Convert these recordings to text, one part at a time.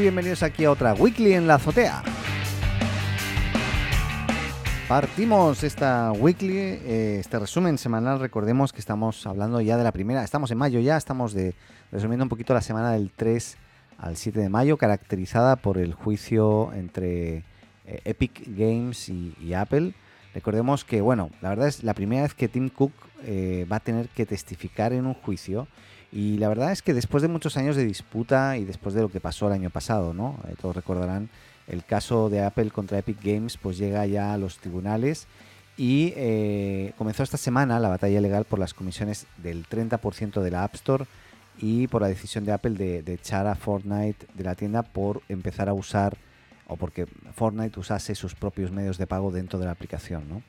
Bienvenidos aquí a otra Weekly en la azotea. Partimos esta weekly, eh, este resumen semanal. Recordemos que estamos hablando ya de la primera, estamos en mayo ya, estamos de, resumiendo un poquito la semana del 3 al 7 de mayo, caracterizada por el juicio entre eh, Epic Games y, Apple. Recordemos que, bueno, la verdad es la primera vez que Tim Cook eh, va a tener que testificar en un juicio y la verdad es que después de muchos años de disputa y después de lo que pasó el año pasado, ¿no? Eh, todos recordarán el caso de Apple contra Epic Games, pues llega ya a los tribunales y eh, comenzó esta semana la batalla legal por las comisiones del 30% de la App Store y por la decisión de Apple de, echar a Fortnite de la tienda por empezar a usar o porque Fortnite usase sus propios medios de pago dentro de la aplicación. ¿no?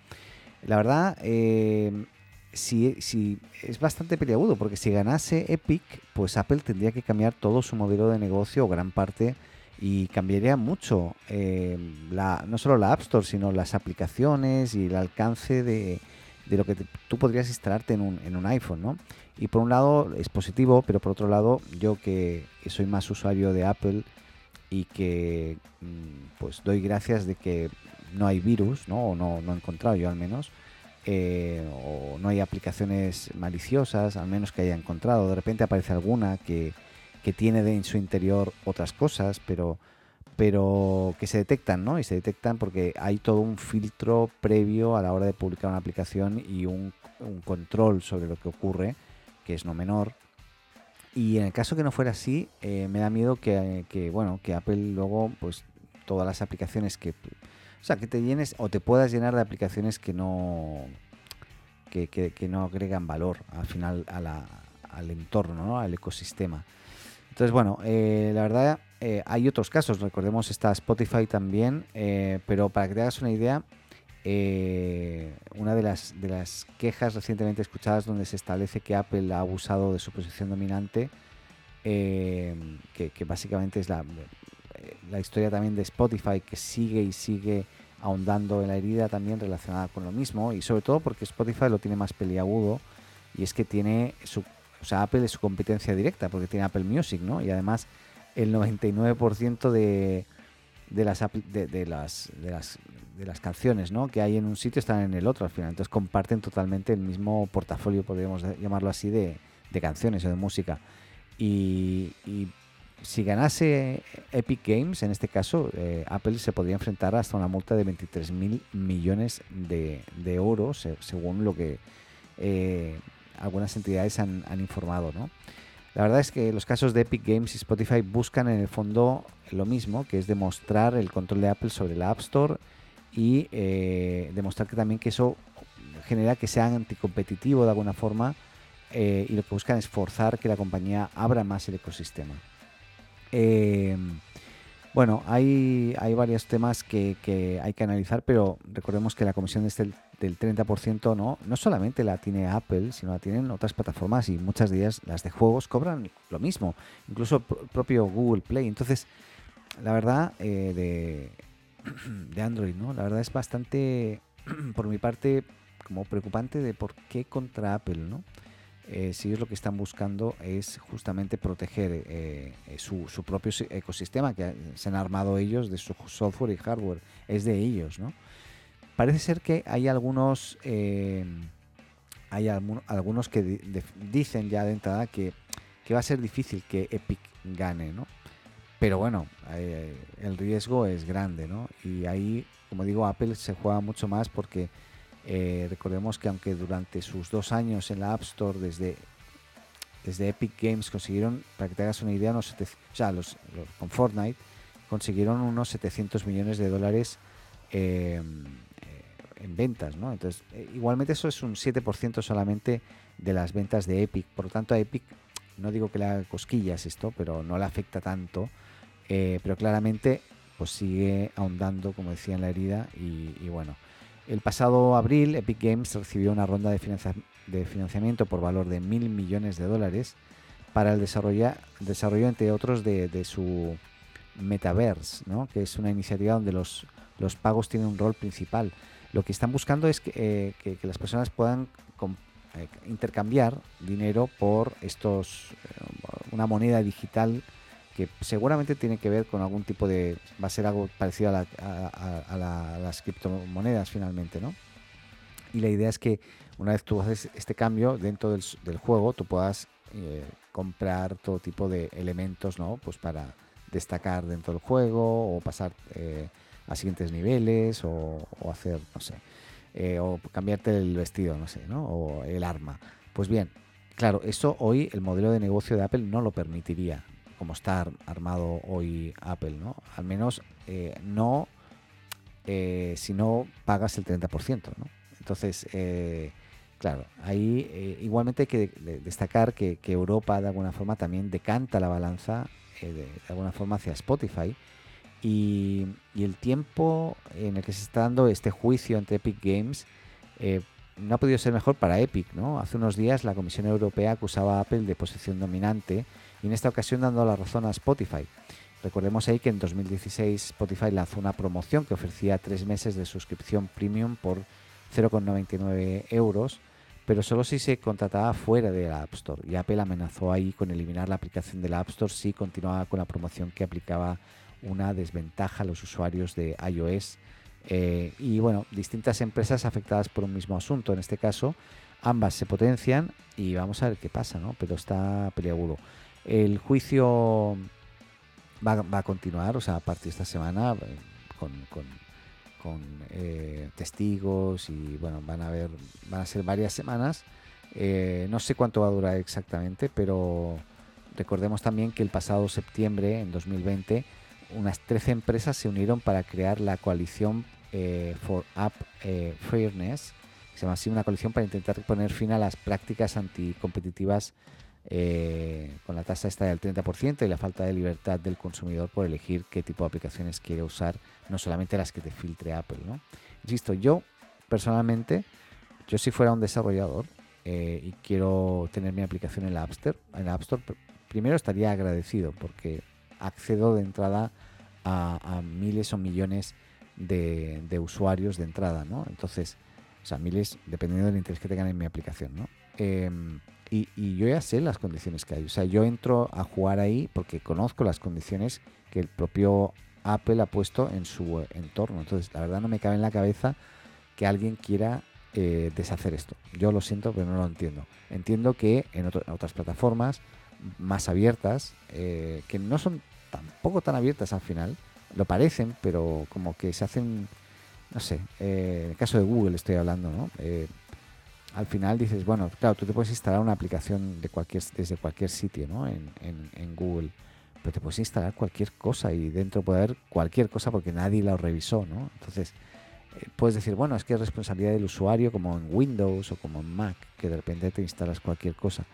La verdad, eh, si, es bastante peleagudo, porque si ganase Epic, pues Apple tendría que cambiar todo su modelo de negocio o gran parte y cambiaría mucho eh, la, no solo la App Store, sino las aplicaciones y el alcance de, lo que tú podrías instalarte en un, en un iPhone, ¿no? Y por un lado es positivo, pero por otro lado yo que, soy más usuario de Apple y que mm, pues doy gracias de que no hay virus, ¿no? O no, no he encontrado yo al menos, eh, o no hay aplicaciones maliciosas, al menos que haya encontrado. De repente aparece alguna que, tiene en su interior otras cosas, pero, pero que se detectan, ¿no? Y se detectan porque hay todo un filtro previo a la hora de publicar una aplicación y un, control sobre lo que ocurre, que es no menor. Y en el caso que no fuera así, eh, me da miedo que, que, bueno, que Apple luego, pues todas las aplicaciones que o sea, que te llenes o te puedas llenar de aplicaciones que no que, no agregan valor al final al entorno, ¿no? al ecosistema. Entonces, bueno, eh, la verdad eh, hay otros casos, recordemos está Spotify también, eh, pero para que te hagas una idea, una de las, de las quejas recientemente escuchadas donde se establece que Apple ha abusado de su posición dominante, que, que, básicamente es la, la historia también de Spotify que sigue y sigue ahondando en la herida también relacionada con lo mismo y sobre todo porque Spotify lo tiene más peliagudo y es que tiene su, o sea, Apple es su competencia directa porque tiene Apple Music, ¿no? Y además el 99% de, de, las, de, de, las, de, las, de las canciones ¿no? que hay en un sitio están en el otro al final. Entonces comparten totalmente el mismo portafolio, podríamos llamarlo así, de, de canciones o de música. Y, y si ganase Epic Games, en este caso, eh, Apple se podría enfrentar hasta una multa de 23 mil millones de, euros, según lo que eh, algunas entidades han, informado. La verdad es que los casos de Epic Games y Spotify buscan en el fondo lo mismo, que es demostrar el control de Apple sobre la App Store y eh, demostrar que también que eso genera que sea anticompetitivo de alguna forma y lo que buscan es forzar que la compañía abra más el ecosistema. Eh, bueno, hay, hay varios temas que, hay que analizar, pero recordemos que la comisión es del, 30%, ¿no? no solamente la tiene Apple, sino la tienen otras plataformas y muchas de ellas, las de juegos, cobran lo mismo, incluso el propio Google Play. Entonces, la verdad, eh, de, de Android, ¿no? La verdad es bastante, por mi parte, como preocupante de por qué contra Apple, ¿no? Eh, si ellos lo que están buscando es justamente proteger eh, eh, su, propio ecosistema que se han armado ellos de su software y hardware, es de ellos, ¿no? Parece ser que hay algunos eh, hay algunos que dicen ya de entrada que, que, va a ser difícil que Epic gane, ¿no? Pero bueno, el riesgo es grande, ¿no? Y ahí, como digo, Apple se juega mucho más porque eh, recordemos que aunque durante sus dos años en la App Store desde, desde Epic Games consiguieron, para que te hagas una idea, o sea, los, con Fortnite, consiguieron unos 700 millones de dólares eh, en ventas, ¿no? Entonces, igualmente eso es un 7% solamente de las ventas de Epic. Por lo tanto, a Epic, no digo que le haga cosquillas esto, pero no le afecta tanto. pero claramente, pues sigue ahondando, como decía, en la herida. Y, bueno, el pasado abril, Epic Games recibió una ronda de, de financiamiento por valor de mil millones de dólares para el desarrollo, desarrollo entre otros, de, su Metaverse, ¿no? que es una iniciativa donde los, los pagos tienen un rol principal. Lo que están buscando es que, eh, las personas puedan eh, intercambiar dinero por estos eh, una moneda digital que seguramente tiene que ver con algún tipo de va a ser algo parecido a, a las criptomonedas finalmente, ¿no? Y la idea es que una vez tú haces este cambio dentro del, juego, tú puedas eh, comprar todo tipo de elementos, ¿no? Pues para destacar dentro del juego o pasar eh, a siguientes niveles o, hacer, no sé, eh, o cambiarte el vestido, no sé, ¿no? O el arma. Pues bien, claro, eso hoy el modelo de negocio de Apple no lo permitiría, como está armado hoy Apple, ¿no? Al menos no si no pagas el 30%, ¿no? Entonces, eh, claro, ahí eh, igualmente hay que destacar que, Europa de alguna forma también decanta la balanza eh, de, alguna forma hacia Spotify y, el tiempo en el que se está dando este juicio entre Epic Games no ha podido ser mejor para Epic, ¿no? Hace unos días la Comisión Europea acusaba a Apple de posición dominante y en esta ocasión dando la razón a Spotify. Recordemos ahí que en 2016 Spotify lanzó una promoción que ofrecía tres meses de suscripción premium por 0,99 euros, pero solo si se contrataba fuera de la App Store. Y Apple amenazó ahí con eliminar la aplicación de la App Store si continuaba con la promoción que aplicaba una desventaja a los usuarios de iOS. Eh, y bueno, distintas empresas afectadas por un mismo asunto. En este caso, ambas se potencian y vamos a ver qué pasa, ¿no? Pero está peliagudo. El juicio va, a continuar, o sea, a partir de esta semana, eh, con con eh, testigos y bueno, van a ver, van a ser varias semanas. Eh, no sé cuánto va a durar exactamente, pero recordemos también que el pasado septiembre, en 2020, unas 13 empresas se unieron para crear la coalición eh, for App Fairness, se llama así una coalición para intentar poner fin a las prácticas anticompetitivas eh, con la tasa esta del 30% y la falta de libertad del consumidor por elegir qué tipo de aplicaciones quiere usar, no solamente las que te filtre Apple. ¿no? Insisto, yo personalmente, yo si fuera un desarrollador eh, y quiero tener mi aplicación en la App Store, en la App Store primero estaría agradecido porque accedo de entrada a, miles o millones de, usuarios de entrada, ¿no? Entonces, o sea, miles dependiendo del interés que tengan en mi aplicación, ¿no? Em, y, yo ya sé las condiciones que hay. O sea, yo entro a jugar ahí porque conozco las condiciones que el propio Apple ha puesto en su entorno. Entonces, la verdad no me cabe en la cabeza que alguien quiera eh, deshacer esto. Yo lo siento, pero no lo entiendo. Entiendo que en, otras plataformas más abiertas, eh, que no son tampoco tan abiertas al final, lo parecen, pero como que se hacen, no sé, eh, en el caso de Google estoy hablando, ¿no? Al final dices, bueno, claro, tú te puedes instalar una aplicación de cualquier, desde cualquier sitio, ¿no? En, en, Google. Pero te puedes instalar cualquier cosa y dentro puede haber cualquier cosa porque nadie la revisó, ¿no? Entonces, eh, puedes decir, bueno, es que es responsabilidad del usuario como en Windows o como en Mac, que de repente te instalas cualquier cosa.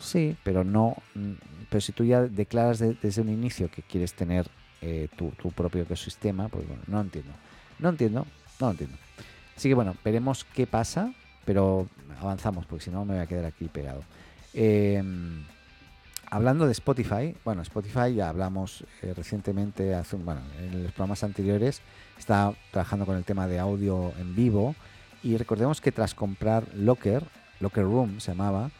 Sí, pero no. Mm, pero si tú ya declaras desde un inicio que quieres tener eh, tu, tu, propio ecosistema, pues bueno, no entiendo. No entiendo, no entiendo. Así que bueno, veremos qué pasa pero avanzamos porque si no me voy a quedar aquí pegado. Em, hablando de Spotify, bueno, Spotify ya hablamos eh, recientemente, hace, bueno, en los programas anteriores, está trabajando con el tema de audio en vivo y recordemos que tras comprar Locker, Locker Room se llamaba,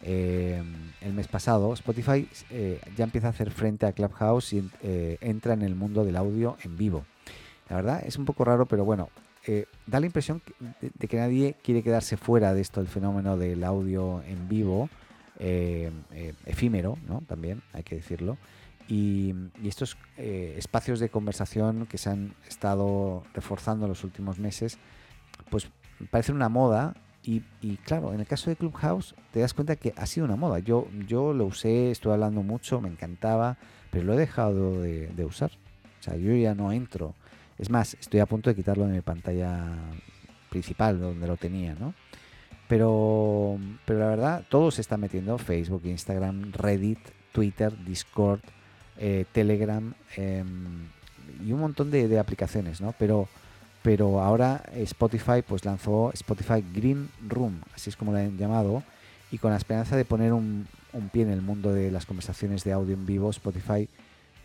em, el mes pasado, Spotify eh, ya empieza a hacer frente a Clubhouse y eh, entra en el mundo del audio en vivo. La verdad es un poco raro, pero bueno, eh, da la impresión de, que nadie quiere quedarse fuera de esto, el fenómeno del audio en vivo, eh, eh, efímero, ¿no? También hay que decirlo. Y, estos espacios de conversación que se han estado reforzando en los últimos meses, pues parecen una moda. Y, claro, en el caso de Clubhouse te das cuenta que ha sido una moda. Yo, yo lo usé, estuve hablando mucho, me encantaba, pero lo he dejado de, de usar. O sea, yo ya no entro. Es más, estoy a punto de quitarlo de mi pantalla principal, donde lo tenía, ¿no? Pero, pero la verdad, todo se está metiendo. Facebook, Instagram, Reddit, Twitter, Discord, eh, Telegram em, y un montón de, aplicaciones, ¿no? Pero, pero ahora Spotify pues lanzó Spotify Green Room, así es como lo han llamado, y con la esperanza de poner un pie en el mundo de las conversaciones de audio en vivo, Spotify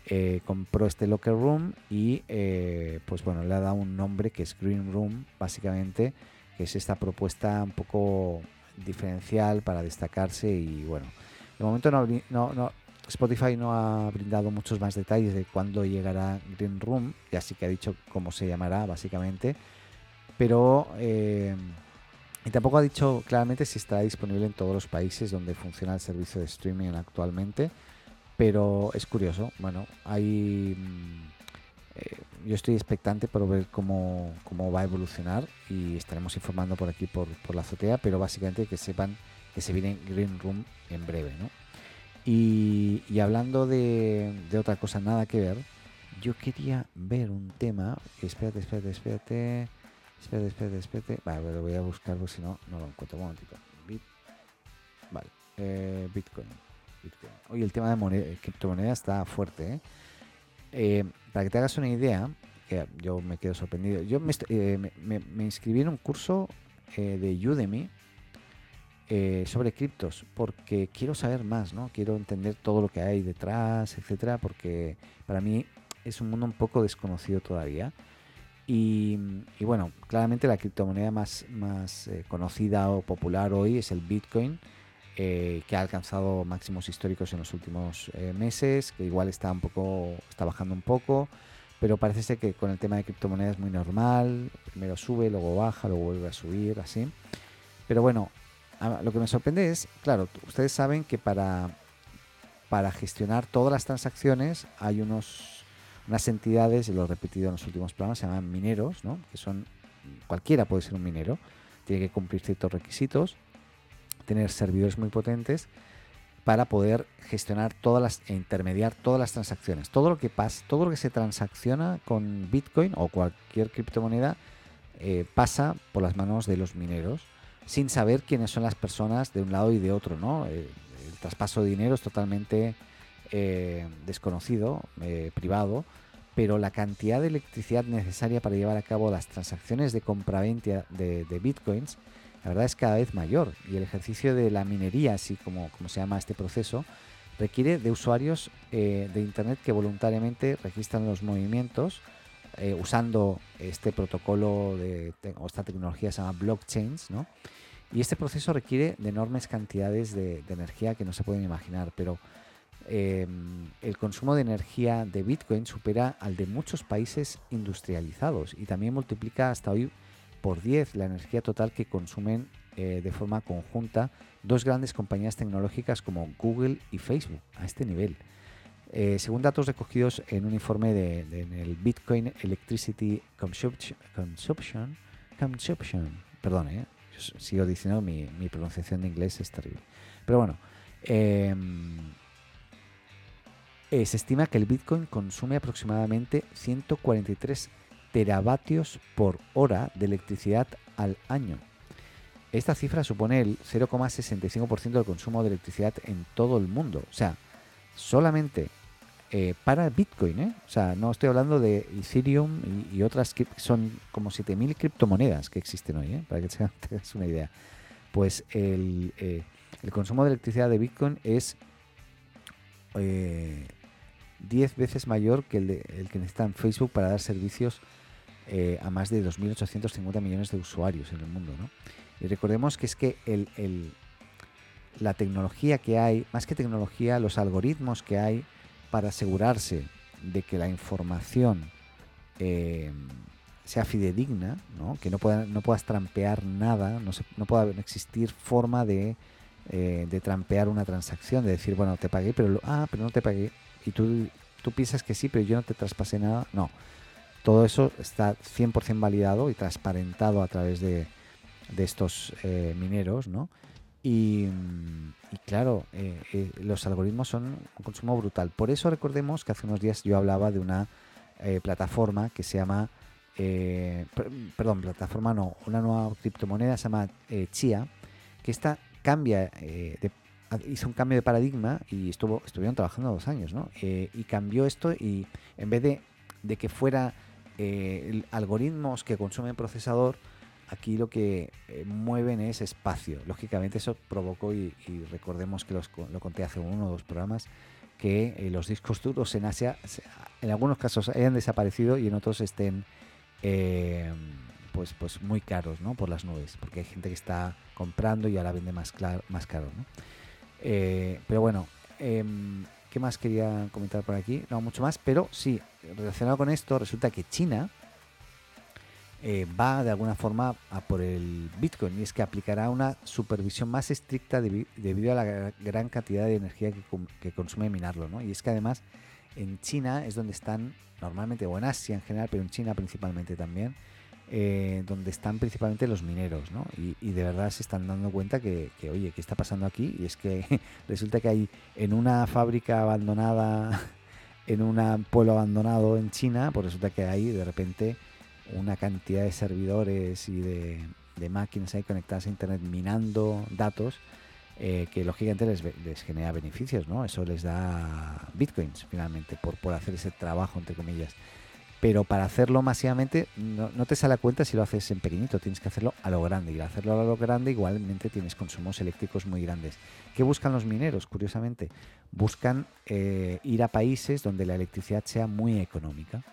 eh, compró este locker room y eh, pues bueno, le ha dado un nombre que es Green Room, básicamente, que es esta propuesta un poco diferencial para destacarse y bueno, de momento no, no, Spotify no ha brindado muchos más detalles de cuándo llegará Green Room, ya sí que ha dicho cómo se llamará básicamente, pero eh, y tampoco ha dicho claramente si estará disponible en todos los países donde funciona el servicio de streaming actualmente. Pero es curioso. Bueno, hay. Mm, eh, yo estoy expectante por ver cómo, va a evolucionar y estaremos informando por aquí por, la azotea, pero básicamente que sepan que se viene Green Room en breve, ¿no? Y, hablando de, otra cosa nada que ver, yo quería ver un tema. Espérate, espérate, espérate. Espérate, espérate, espérate. Vale, lo voy a buscar porque si no, no lo encuentro. Un momentito. vale, eh, Bitcoin. Oye, el tema de moneda, criptomoneda está fuerte. ¿eh? ¿eh? para que te hagas una idea, que yo me quedo sorprendido. Yo me, eh, inscribí en un curso eh, de Udemy sobre criptos porque quiero saber más, ¿no? Quiero entender todo lo que hay detrás, etcétera, porque para mí es un mundo un poco desconocido todavía. Y, y bueno, claramente la criptomoneda más, más conocida o popular hoy es el Bitcoin eh, que ha alcanzado máximos históricos en los últimos eh, meses, que igual está un poco, está bajando un poco, pero parece ser que con el tema de criptomonedas es muy normal, primero sube, luego baja, luego vuelve a subir, así. Pero bueno, lo que me sorprende es, claro, ustedes saben que para, para gestionar todas las transacciones hay unos unas entidades, y lo he repetido en los últimos programas, se llaman mineros, ¿no? que son, cualquiera puede ser un minero, tiene que cumplir ciertos requisitos tener servidores muy potentes para poder gestionar todas las e intermediar todas las transacciones. Todo lo que pasa, todo lo que se transacciona con Bitcoin o cualquier criptomoneda eh, pasa por las manos de los mineros sin saber quiénes son las personas de un lado y de otro, ¿no? Eh, el, traspaso de dinero es totalmente eh, desconocido, privado, pero la cantidad de electricidad necesaria para llevar a cabo las transacciones de compra-venta de, de bitcoins la verdad es cada vez mayor y el ejercicio de la minería, así como, como se llama este proceso, requiere de usuarios eh, de Internet que voluntariamente registran los movimientos eh, usando este protocolo de, o esta tecnología se llama blockchains, ¿no? Y este proceso requiere de enormes cantidades de, energía que no se pueden imaginar, pero em, el consumo de energía de Bitcoin supera al de muchos países industrializados y también multiplica hasta hoy por 10 la energía total que consumen eh, de forma conjunta dos grandes compañías tecnológicas como Google y Facebook a este nivel. Eh, según datos recogidos en un informe de, en el Bitcoin Electricity Consumption, Consumption, perdón, eh, sigo diciendo mi, mi, pronunciación de inglés es terrible. Pero bueno, em, se estima que el Bitcoin consume aproximadamente 143 teravatios por hora de electricidad al año. Esta cifra supone el 0,65% del consumo de electricidad en todo el mundo. O sea, solamente eh, para Bitcoin, ¿eh? O sea, no estoy hablando de Ethereum y, otras que son como 7.000 criptomonedas que existen hoy, ¿eh? Para que tengas una idea. Pues el, eh, el consumo de electricidad de Bitcoin es 10 veces mayor que el, el que necesita Facebook para dar servicios eh, a más de 2.850 millones de usuarios en el mundo. ¿no? Y recordemos que es que el, la tecnología que hay, más que tecnología, los algoritmos que hay para asegurarse de que la información eh, sea fidedigna, ¿no? que no, pueda, no puedas trampear nada, no, se, no pueda existir forma de, eh, de trampear una transacción, de decir, bueno, te pagué, pero, ah, pero no te pagué, y tú, tú piensas que sí, pero yo no te traspasé nada, no todo eso está 100% validado y transparentado a través de, estos eh, mineros, ¿no? Y, claro, eh, eh, los algoritmos son un consumo brutal. Por eso recordemos que hace unos días yo hablaba de una plataforma que se llama, perdón, plataforma no, una nueva criptomoneda se llama Chia, que esta cambia, hizo un cambio de paradigma y estuvo, estuvieron trabajando dos años, ¿no? y cambió esto y en vez de, de que fuera algoritmos que consumen procesador, aquí lo que mueven es espacio. Lógicamente eso provocó, y, recordemos que lo conté hace uno o dos programas, que eh, los discos duros en Asia, en algunos casos hayan desaparecido y en otros estén eh, pues, pues muy caros ¿no? por las nubes, porque hay gente que está comprando y ahora vende más, más caro. ¿no? Eh, pero bueno, em, ¿qué más quería comentar por aquí? No, mucho más, pero sí, relacionado con esto, resulta que China eh, va de alguna forma a por el Bitcoin y es que aplicará una supervisión más estricta debido a la gran cantidad de energía que, consume minarlo. ¿no? Y es que además en China es donde están normalmente, o en Asia en general, pero en China principalmente también, eh, donde están principalmente los mineros, ¿no? Y, de verdad se están dando cuenta que, que, oye, ¿qué está pasando aquí? Y es que resulta que hay en una fábrica abandonada, en un pueblo abandonado en China, pues resulta que hay de repente una cantidad de servidores y de, máquinas ahí conectadas a Internet minando datos eh, que lógicamente les, les, genera beneficios, ¿no? Eso les da bitcoins finalmente por, por hacer ese trabajo, entre comillas. Pero para hacerlo masivamente no, no, te sale a cuenta si lo haces en pequeñito, tienes que hacerlo a lo grande. Y al hacerlo a lo grande igualmente tienes consumos eléctricos muy grandes. ¿Qué buscan los mineros? Curiosamente, buscan eh, ir a países donde la electricidad sea muy económica.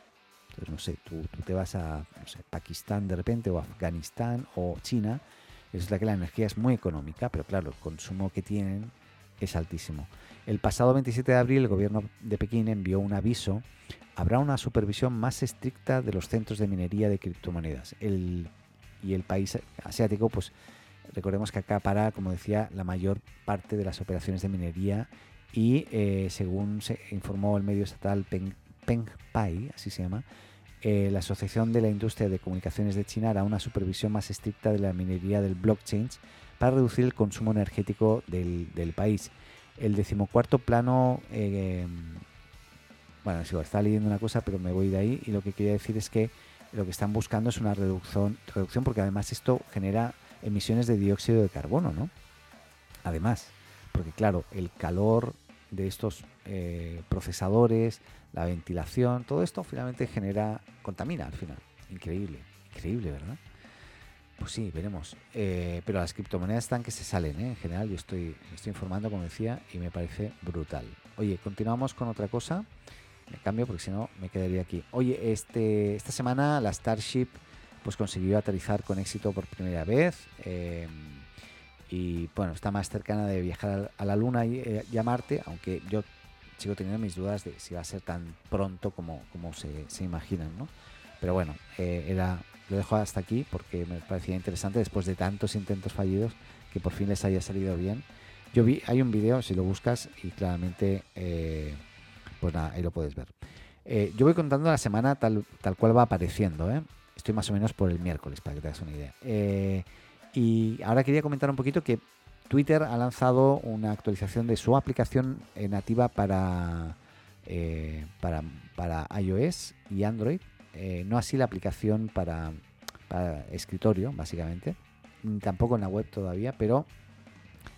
Entonces, no sé, tú, te vas a Pakistán de repente o Afganistán o China, es la que la energía es muy económica, pero claro, el consumo que tienen es altísimo. El pasado 27 de abril el gobierno de Pekín envió un aviso, habrá una supervisión más estricta de los centros de minería de criptomonedas. El, y el país asiático, pues recordemos que acá para, como decía, la mayor parte de las operaciones de minería y eh, según se informó el medio estatal Peng, PengPai, así se llama, eh, la Asociación de la Industria de Comunicaciones de China hará una supervisión más estricta de la minería del blockchain para reducir el consumo energético del, país. El decimocuarto plano, eh, bueno, sigo, está leyendo una cosa, pero me voy de ahí y lo que quería decir es que lo que están buscando es una reducción, reducción porque además esto genera emisiones de dióxido de carbono, ¿no? Además, porque claro, el calor de estos eh, procesadores, la ventilación, todo esto finalmente genera, contamina al final. Increíble, increíble, ¿verdad? Pues sí, veremos. Eh, pero las criptomonedas están que se salen, ¿eh? en general. Yo estoy, estoy informando, como decía, y me parece brutal. Oye, continuamos con otra cosa. Me cambio porque si no me quedaría aquí. Oye, este, esta semana la Starship pues consiguió aterrizar con éxito por primera vez. Eh, y bueno, está más cercana de viajar a la Luna y, y a Marte, aunque yo sigo teniendo mis dudas de si va a ser tan pronto como, como se, se imaginan, ¿no? Pero bueno, eh, era, lo dejo hasta aquí porque me parecía interesante después de tantos intentos fallidos que por fin les haya salido bien. Yo vi, hay un vídeo, si lo buscas, y claramente, eh, pues nada, ahí lo puedes ver. Eh, yo voy contando la semana tal, tal cual va apareciendo, ¿eh? Estoy más o menos por el miércoles, para que te hagas una idea. y ahora quería comentar un poquito que Twitter ha lanzado una actualización de su aplicación nativa para, para, para, iOS y Android. Eh, no así la aplicación para, escritorio, básicamente. Tampoco en la web todavía, pero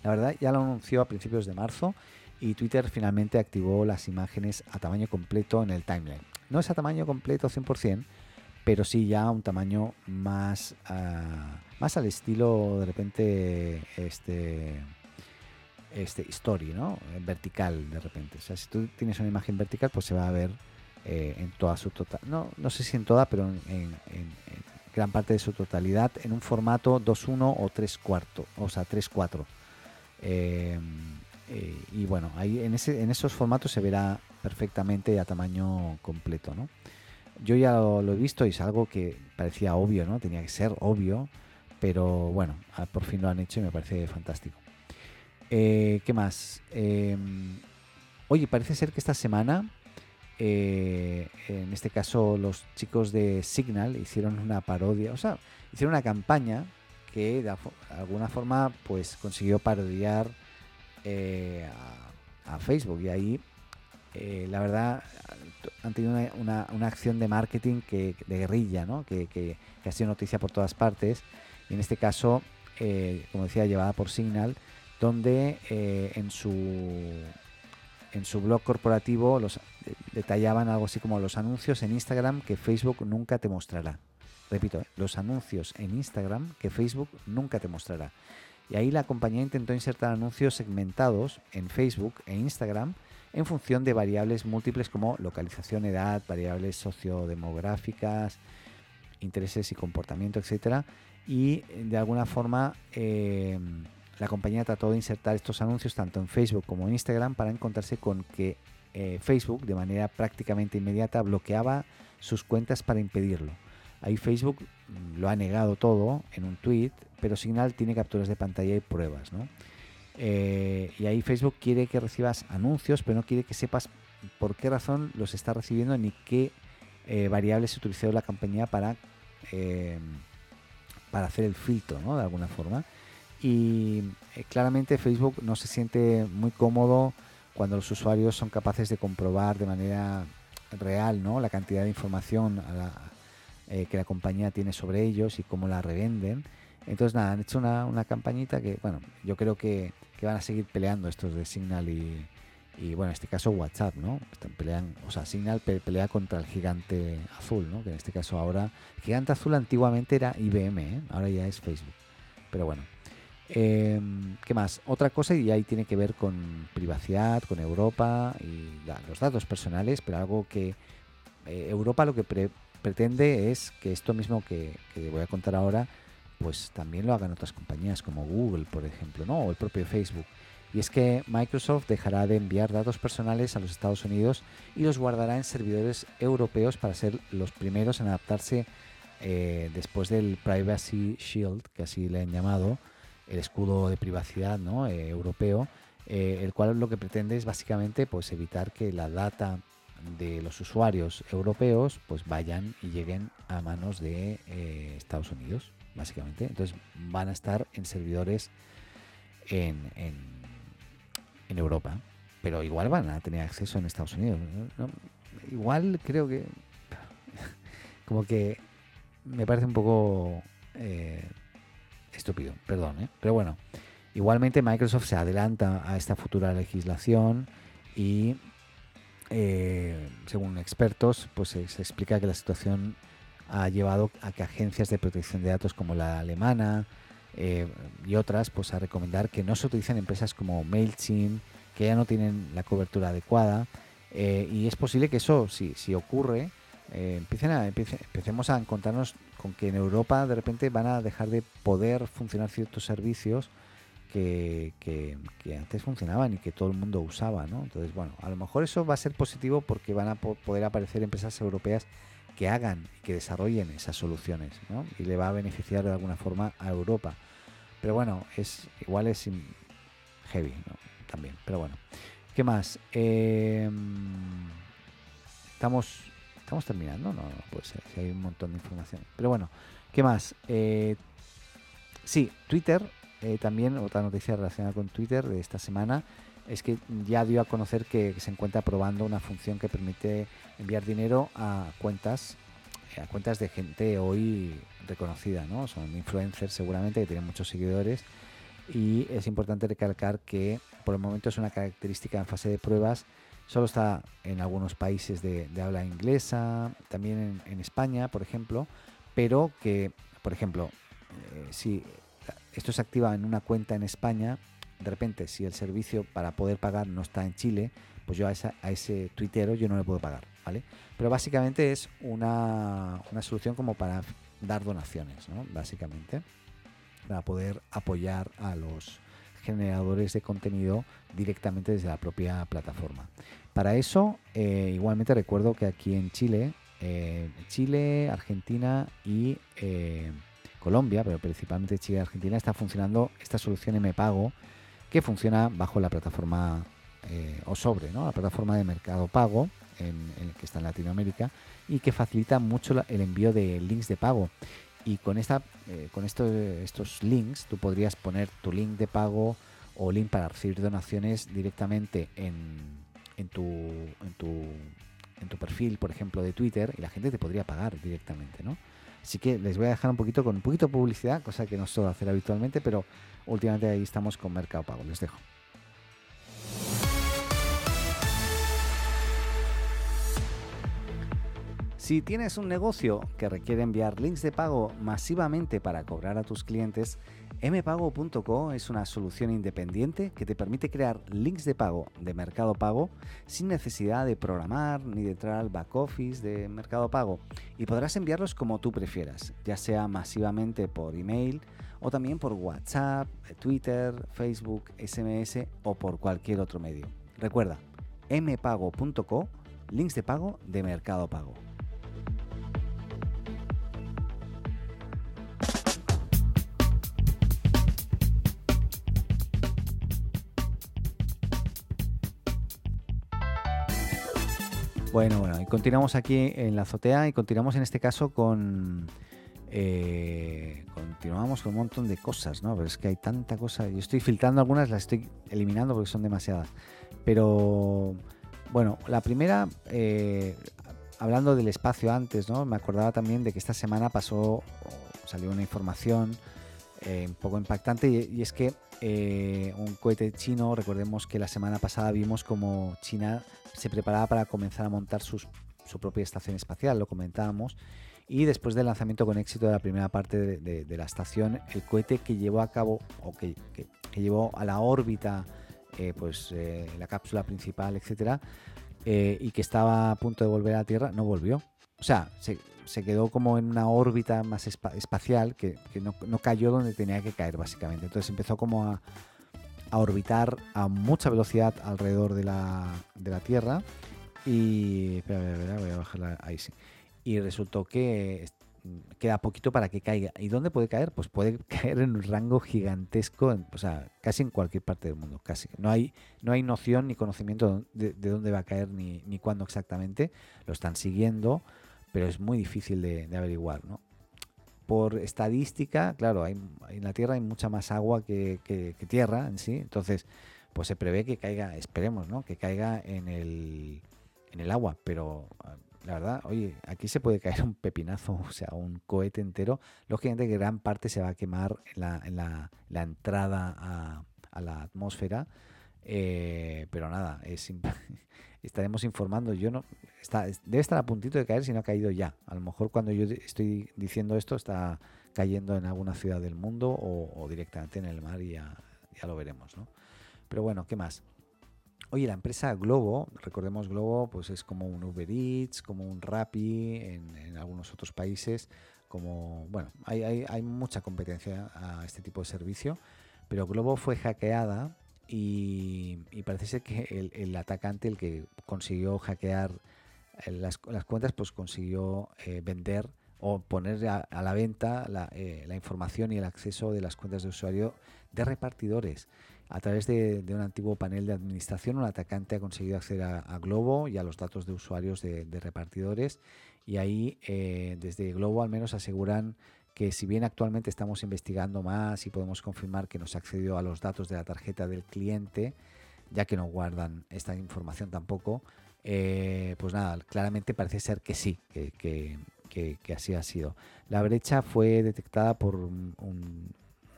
la verdad ya lo anunció a principios de marzo y Twitter finalmente activó las imágenes a tamaño completo en el timeline. No es a tamaño completo 100%, pero sí ya un tamaño más, ah, más al estilo de repente este este story, ¿no? Vertical de repente. O sea, si tú tienes una imagen vertical, pues se va a ver eh, en toda su total, no, no sé si en toda, pero en, gran parte de su totalidad, en un formato 2.1 o 3 cuarto, o sea, 3.4. Eh, eh, y bueno, ahí en, ese, en esos formatos se verá perfectamente a tamaño completo, ¿no? yo ya lo, he visto y es algo que parecía obvio, ¿no? Tenía que ser obvio, pero bueno, por fin lo han hecho y me parece fantástico. ¿Qué más? Oye, parece ser que esta semana, eh, en este caso los chicos de Signal hicieron una parodia, o sea, hicieron una campaña que de alguna forma pues consiguió parodiar eh, a, a Facebook y ahí eh, la verdad, han tenido una, una, acción de marketing que, de guerrilla, ¿no? que, que, ha sido noticia por todas partes. Y en este caso, eh, como decía, llevada por Signal, donde eh, en su en su blog corporativo los detallaban algo así como los anuncios en Instagram que Facebook nunca te mostrará. Repito, los anuncios en Instagram que Facebook nunca te mostrará. Y ahí la compañía intentó insertar anuncios segmentados en Facebook e Instagram en función de variables múltiples como localización, edad, variables sociodemográficas, intereses y comportamiento, etcétera. Y de alguna forma eh, la compañía trató de insertar estos anuncios tanto en Facebook como en Instagram para encontrarse con que eh, Facebook de manera prácticamente inmediata bloqueaba sus cuentas para impedirlo. Ahí Facebook mm, lo ha negado todo en un tweet, pero Signal tiene capturas de pantalla y pruebas. ¿no? Eh, y ahí Facebook quiere que recibas anuncios, pero no quiere que sepas por qué razón los está recibiendo ni qué eh, variables utilizó la compañía para, eh, para hacer el filtro, ¿no? De alguna forma. Y claramente Facebook no se siente muy cómodo cuando los usuarios son capaces de comprobar de manera real ¿no? la cantidad de información que la compañía tiene sobre ellos y cómo la revenden. Entonces, nada, han hecho una, una campañita que, bueno, yo creo que que van a seguir peleando estos de Signal y, bueno, en este caso WhatsApp, ¿no? Pelean, o sea, Signal pelea contra el gigante azul, ¿no? Que en este caso ahora, el gigante azul antiguamente era IBM, ¿eh? ahora ya es Facebook. Pero bueno, em, ¿qué más? Otra cosa y ahí tiene que ver con privacidad, con Europa y los datos personales, pero algo que eh, Europa lo que pretende es que esto mismo que, que voy a contar ahora pues también lo hagan otras compañías como Google, por ejemplo, ¿no? o el propio Facebook. Y es que Microsoft dejará de enviar datos personales a los Estados Unidos y los guardará en servidores europeos para ser los primeros en adaptarse eh, después del Privacy Shield, que así le han llamado, el escudo de privacidad ¿no? Eh, europeo, eh, el cual lo que pretende es básicamente pues, evitar que la data de los usuarios europeos pues vayan y lleguen a manos de Estados Unidos básicamente. Entonces van a estar en servidores en, en, Europa, pero igual van a tener acceso en Estados Unidos. Igual creo que como que me parece un poco eh, estúpido, perdón, ¿eh? pero bueno. Igualmente Microsoft se adelanta a esta futura legislación y eh, según expertos, pues se explica que la situación ha llevado a que agencias de protección de datos como la alemana eh, y otras pues a recomendar que no se utilicen empresas como MailChimp que ya no tienen la cobertura adecuada eh, y es posible que eso si, si ocurre eh, empiecen a, empecemos a encontrarnos con que en Europa de repente van a dejar de poder funcionar ciertos servicios que, antes funcionaban y que todo el mundo usaba, ¿no? Entonces, bueno, a lo mejor eso va a ser positivo porque van a poder aparecer empresas europeas que hagan y que desarrollen esas soluciones ¿no? y le va a beneficiar de alguna forma a Europa. Pero bueno, es igual es heavy ¿no? también. Pero bueno, ¿qué más? Em, estamos estamos terminando, no, no puede ser, si hay un montón de información. Pero bueno, ¿qué más? Eh, sí, Twitter, eh, también otra noticia relacionada con Twitter de esta semana es que ya dio a conocer que se encuentra probando una función que permite enviar dinero a cuentas eh, a cuentas de gente hoy reconocida, ¿no? Son influencers seguramente que tienen muchos seguidores y es importante recalcar que por el momento es una característica en fase de pruebas, solo está en algunos países de, habla inglesa, también en, España, por ejemplo, pero que, por ejemplo, eh, si esto se activa en una cuenta en España, de repente, si el servicio para poder pagar no está en Chile, pues yo a, ese tuitero yo no le puedo pagar, ¿vale? Pero básicamente es una, solución como para dar donaciones, ¿no? Básicamente, para poder apoyar a los generadores de contenido directamente desde la propia plataforma. Para eso, eh, igualmente recuerdo que aquí en Chile, eh, Chile, Argentina y eh, Colombia, pero principalmente Chile y Argentina, está funcionando esta solución M Pago que funciona bajo la plataforma o sobre la plataforma de mercado pago en, que está en Latinoamérica y que facilita mucho el envío de links de pago. Y con, esta, eh, con estos links tú podrías poner tu link de pago o link para recibir donaciones directamente en, en, tu, en tu, en tu perfil, por ejemplo, de Twitter y la gente te podría pagar directamente, ¿no? Así que les voy a dejar un poquito con un poquito de publicidad, cosa que no suelo hacer habitualmente, pero últimamente ahí estamos con Mercado Pago. Les dejo. Si tienes un negocio que requiere enviar links de pago masivamente para cobrar a tus clientes, mpago.co es una solución independiente que te permite crear links de pago de Mercado Pago sin necesidad de programar ni de entrar al back office de Mercado Pago y podrás enviarlos como tú prefieras, ya sea masivamente por email o también por WhatsApp, Twitter, Facebook, SMS o por cualquier otro medio. Recuerda, mpago.co, links de pago de Mercado Pago. Bueno, bueno, y continuamos aquí en la azotea y continuamos en este caso con... Eh, continuamos con un montón de cosas, ¿no? Pero es que hay tanta cosa. Yo estoy filtrando algunas, las estoy eliminando porque son demasiadas. Pero bueno, la primera, eh, hablando del espacio antes, ¿no? Me acordaba también de que esta semana pasó, salió una información eh, un poco impactante y, es que un cohete chino, recordemos que la semana pasada vimos como China se preparaba para comenzar a montar su propia estación espacial, lo comentábamos. Y después del lanzamiento con éxito de la primera parte de, la estación, el cohete que llevó a cabo o que, llevó a la órbita eh, pues eh, la cápsula principal, etcétera, eh, y que estaba a punto de volver a la Tierra, no volvió. O sea, se, quedó como en una órbita más espacial que, no, no, cayó donde tenía que caer, básicamente. Entonces empezó como a, a orbitar a mucha velocidad alrededor de la, de la Tierra. Y. Espera, voy a. Ahí sí. Y resultó que queda poquito para que caiga. ¿Y dónde puede caer? Pues puede caer en un rango gigantesco, o sea, casi en cualquier parte del mundo, casi. No hay, no hay noción ni conocimiento de, dónde va a caer ni, ni cuándo exactamente. Lo están siguiendo, pero es muy difícil de, de averiguar, ¿no? Por estadística, claro, hay, en la Tierra hay mucha más agua que, tierra en sí, entonces pues se prevé que caiga, esperemos, ¿no? Que caiga en el, en el agua, pero la verdad, oye, aquí se puede caer un pepinazo, o sea, un cohete entero. Lógicamente que gran parte se va a quemar en la, en la, la entrada a, la atmósfera, eh, pero nada, es estaremos informando. Yo no está, debe estar a puntito de caer si no ha caído ya. A lo mejor cuando yo estoy diciendo esto está cayendo en alguna ciudad del mundo o, directamente en el mar y ya, lo veremos, ¿no? Pero bueno, ¿qué más? Oye, la empresa Globo, recordemos Globo, pues es como un Uber Eats, como un Rappi en, algunos otros países, como, bueno, hay, hay mucha competencia a este tipo de servicio, pero Globo fue hackeada y, parece ser que el, atacante, el que consiguió hackear eh, las, cuentas, pues consiguió eh, vender o poner a, la venta eh, la, información y el acceso de las cuentas de usuario de repartidores. A través de, un antiguo panel de administración, un atacante ha conseguido acceder a, Globo y a los datos de usuarios de, repartidores y ahí desde Globo al menos aseguran que si bien actualmente estamos investigando más y podemos confirmar que nos accedió a los datos de la tarjeta del cliente, ya que no guardan esta información tampoco, eh, pues nada, claramente parece ser que sí, que, así ha sido. La brecha fue detectada por un,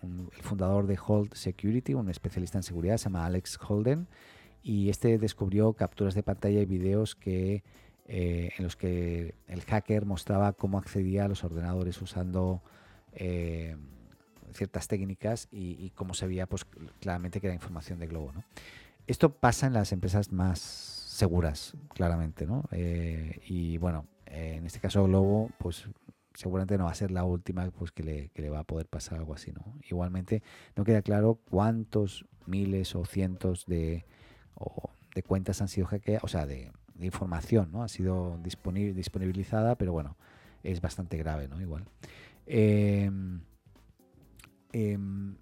el fundador de Hold Security, un especialista en seguridad, se llama Alex Holden, y este descubrió capturas de pantalla y videos que eh, en los que el hacker mostraba cómo accedía a los ordenadores usando eh, ciertas técnicas y, cómo se veía pues, claramente que era información de Globo. Esto pasa en las empresas más seguras, claramente. Eh, y bueno, en este caso Globo, pues seguramente no va a ser la última pues, que, le, va a poder pasar algo así. ¿no? Igualmente, no queda claro cuántos miles o cientos de, de cuentas han sido hackeadas, o sea, de, de información, ¿no? Ha sido disponibilizada, pero bueno, es bastante grave, ¿no? Igual. Em, em,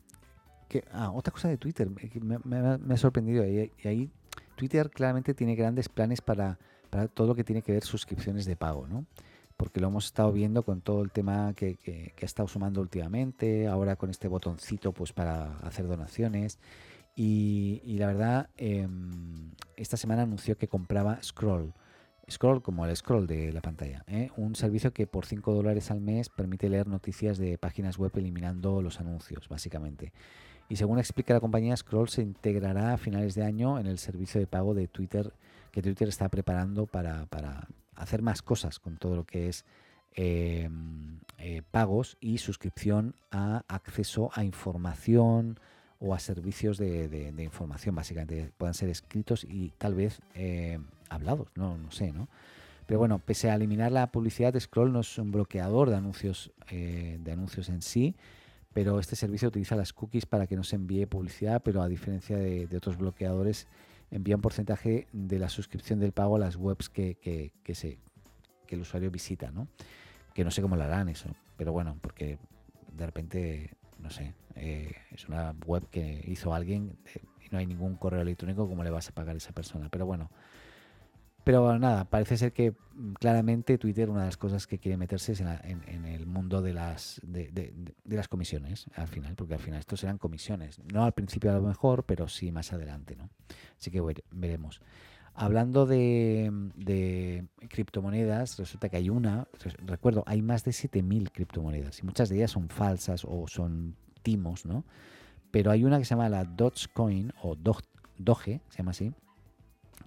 ah, otra cosa de Twitter, me, ha sorprendido. Y, ahí Twitter claramente tiene grandes planes para, todo lo que tiene que ver suscripciones de pago, ¿no? Porque lo hemos estado viendo con todo el tema que, que, ha estado sumando últimamente, ahora con este botoncito pues para hacer donaciones. Y, la verdad, em, esta semana anunció que compraba Scroll. Scroll como el scroll de la pantalla. ¿eh? Un servicio que por 5 dólares al mes permite leer noticias de páginas web eliminando los anuncios, básicamente. Y según explica la compañía, Scroll se integrará a finales de año en el servicio de pago de Twitter que Twitter está preparando para, hacer más cosas con todo lo que es em, eh, pagos y suscripción a acceso a información o a servicios de, información, básicamente, puedan ser escritos y tal vez eh, hablados, no, no sé, ¿no? Pero bueno, pese a eliminar la publicidad, Scroll no es un bloqueador de anuncios, eh, de anuncios en sí, pero este servicio utiliza las cookies para que no se envíe publicidad, pero a diferencia de, otros bloqueadores, envía un porcentaje de la suscripción del pago a las webs que, que, que el usuario visita, ¿no? Que no sé cómo lo harán eso, pero bueno, porque de repente, no sé, eh, es una web que hizo alguien y no hay ningún correo electrónico, ¿cómo le vas a pagar a esa persona? Pero bueno, pero nada, parece ser que mm, claramente Twitter una de las cosas que quiere meterse es en, el mundo de las, de, las comisiones, al final, porque al final estos serán comisiones. No al principio a lo mejor, pero sí más adelante, ¿no? Así que veremos. Hablando de, criptomonedas, resulta que hay una, recuerdo, hay más de 7.000 criptomonedas y muchas de ellas son falsas o son timos, ¿no? Pero hay una que se llama la Dogecoin o Doge, se llama así,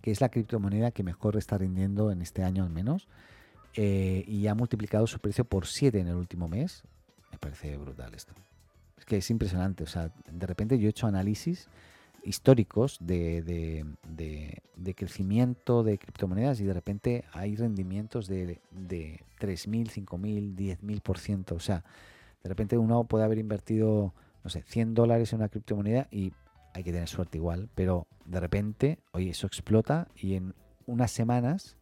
que es la criptomoneda que mejor está rindiendo en este año al menos, eh, y ha multiplicado su precio por 7 en el último mes. Me parece brutal esto. Es que es impresionante. O sea, de repente yo he hecho análisis históricos de, de, crecimiento de criptomonedas y de repente hay rendimientos de, de 3.000, 5.000, 10.000%. O sea, de repente uno puede haber invertido, no sé, 100 dólares en una criptomoneda y hay que tener suerte igual, pero de repente, oye, eso explota y en unas semanas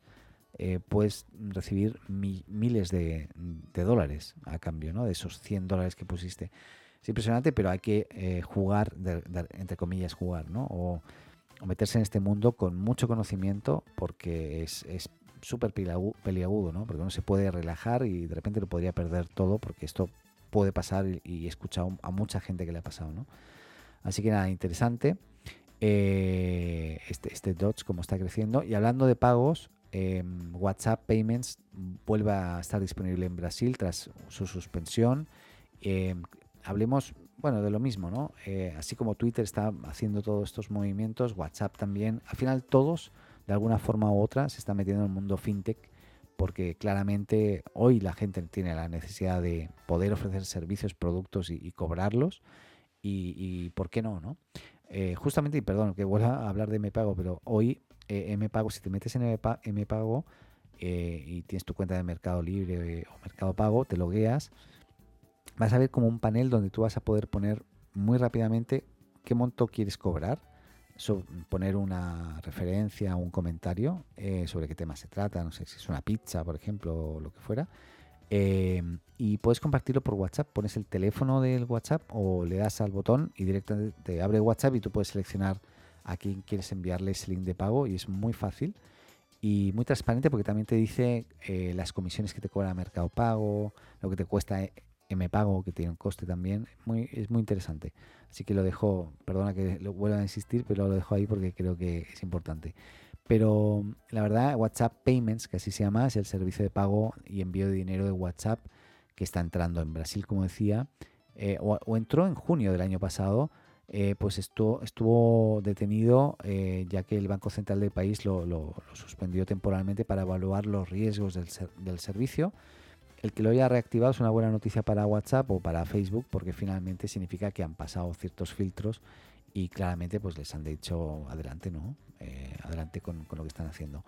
eh, puedes recibir miles de, dólares a cambio, ¿no? De esos 100 dólares que pusiste. Es impresionante, pero hay que eh, jugar, entre comillas, jugar, ¿no? O, meterse en este mundo con mucho conocimiento porque es súper peliagudo, ¿no? Porque uno se puede relajar y de repente lo podría perder todo porque esto puede pasar y, he escuchado a mucha gente que le ha pasado, ¿no? Así que nada, interesante. Eh, este, este Dodge como está creciendo. Y hablando de pagos, em, WhatsApp Payments vuelve a estar disponible en Brasil tras su suspensión. Em, hablemos, bueno, de lo mismo, ¿no? Eh, así como Twitter está haciendo todos estos movimientos, WhatsApp también. Al final todos, de alguna forma u otra, se están metiendo en el mundo fintech porque claramente hoy la gente tiene la necesidad de poder ofrecer servicios, productos y cobrarlos y, por qué no, ¿no? Eh, justamente, y perdón que vuelva a hablar de MPago, pero hoy eh, MPago, si te metes en MPago eh, y tienes tu cuenta de Mercado Libre o Mercado Pago, te logueas, vas a ver como un panel donde tú vas a poder poner muy rápidamente qué monto quieres cobrar, poner una referencia o un comentario sobre qué tema se trata, no sé si es una pizza, por ejemplo, o lo que fuera Em, y puedes compartirlo por WhatsApp. Pones el teléfono del WhatsApp o le das al botón y directamente te abre WhatsApp y tú puedes seleccionar a quién quieres enviarle ese link de pago y es muy fácil y muy transparente porque también te dice eh, las comisiones que te cobra Mercado Pago, lo que te cuesta eh, M Pago, que tiene un coste también. Muy, es muy interesante. Así que lo dejo, perdona que lo vuelva a insistir, pero lo dejo ahí porque creo que es importante. Pero la verdad, WhatsApp Payments, que así se llama, es el servicio de pago y envío de dinero de WhatsApp que está entrando en Brasil, como decía, eh, o, entró en junio del año pasado, eh, pues estuvo, estuvo detenido eh, ya que el Banco Central del país lo, suspendió temporalmente para evaluar los riesgos del, del, servicio. El que lo haya reactivado es una buena noticia para WhatsApp o para Facebook porque finalmente significa que han pasado ciertos filtros y claramente pues les han dicho adelante, ¿no? Eh, adelante con, lo que están haciendo.